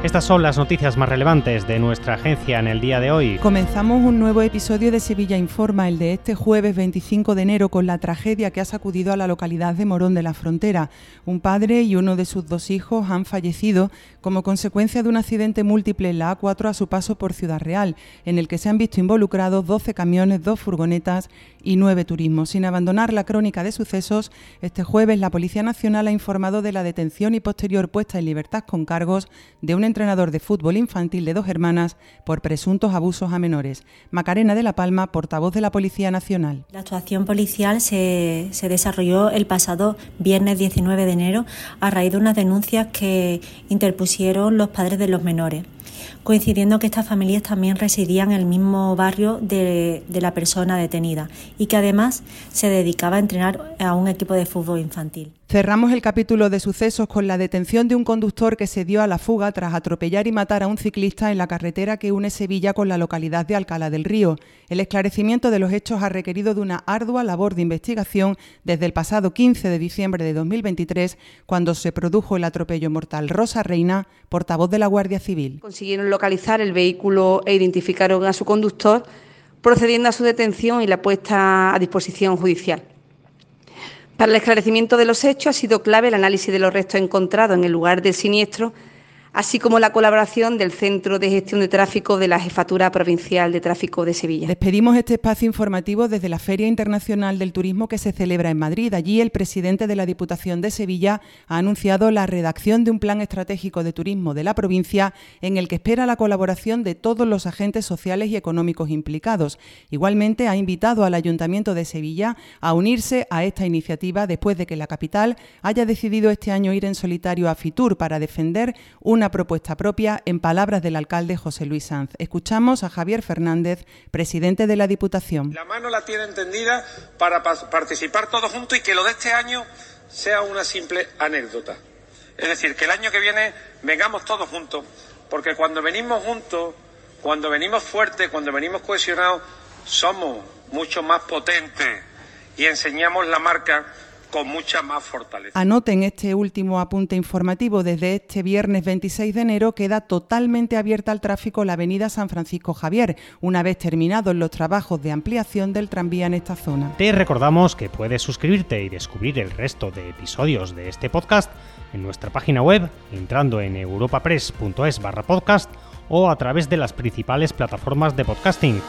Estas son las noticias más relevantes de nuestra agencia en el día de hoy. Comenzamos un nuevo episodio de Sevilla Informa, el de este jueves 25 de enero, con la tragedia que ha sacudido a la localidad de Morón de la Frontera. Un padre y uno de sus dos hijos han fallecido como consecuencia de un accidente múltiple en la A4 a su paso por Ciudad Real, en el que se han visto involucrados 12 camiones, dos furgonetas y nueve turismos. Sin abandonar la crónica de sucesos, este jueves la Policía Nacional ha informado de la detención y posterior puesta en libertad con cargos de un entrenador de fútbol infantil de dos hermanas por presuntos abusos a menores. Macarena de la Palma, portavoz de la Policía Nacional. La actuación policial se, desarrolló el pasado viernes 19 de enero a raíz de unas denuncias que interpusieron los padres de los menores coincidiendo que estas familias también residían en el mismo barrio de, de, la persona detenida y que además se dedicaba a entrenar a un equipo de fútbol infantil. Cerramos el capítulo de sucesos con la detención de un conductor que se dio a la fuga tras atropellar y matar a un ciclista en la carretera que une Sevilla con la localidad de Alcalá del Río. El esclarecimiento de los hechos ha requerido de una ardua labor de investigación desde el pasado 15 de diciembre de 2023, cuando se produjo el atropello mortal. Rosa Reina, portavoz de la Guardia Civil. Consiguieron localizar el vehículo e identificaron a su conductor, procediendo a su detención y la puesta a disposición judicial. Para el esclarecimiento de los hechos ha sido clave el análisis de los restos encontrados en el lugar del siniestro así como la colaboración del Centro de Gestión de Tráfico de la Jefatura Provincial de Tráfico de Sevilla. Despedimos este espacio informativo desde la Feria Internacional del Turismo que se celebra en Madrid. Allí el presidente de la Diputación de Sevilla ha anunciado la redacción de un plan estratégico de turismo de la provincia en el que espera la colaboración de todos los agentes sociales y económicos implicados. Igualmente ha invitado al Ayuntamiento de Sevilla a unirse a esta iniciativa después de que la capital haya decidido este año ir en solitario a Fitur para defender una propuesta propia, en palabras del alcalde José Luis Sanz. Escuchamos a Javier Fernández, presidente de la Diputación. La mano la tiene entendida para participar todos juntos y que lo de este año sea una simple anécdota. Es decir, que el año que viene vengamos todos juntos, porque cuando venimos juntos, cuando venimos fuertes, cuando venimos cohesionados, somos mucho más potentes y enseñamos la marca con mucha más fortaleza. Anoten este último apunte informativo. Desde este viernes 26 de enero queda totalmente abierta al tráfico la avenida San Francisco Javier, una vez terminados los trabajos de ampliación del tranvía en esta zona. Te recordamos que puedes suscribirte y descubrir el resto de episodios de este podcast en nuestra página web, entrando en europapress.es barra podcast o a través de las principales plataformas de podcasting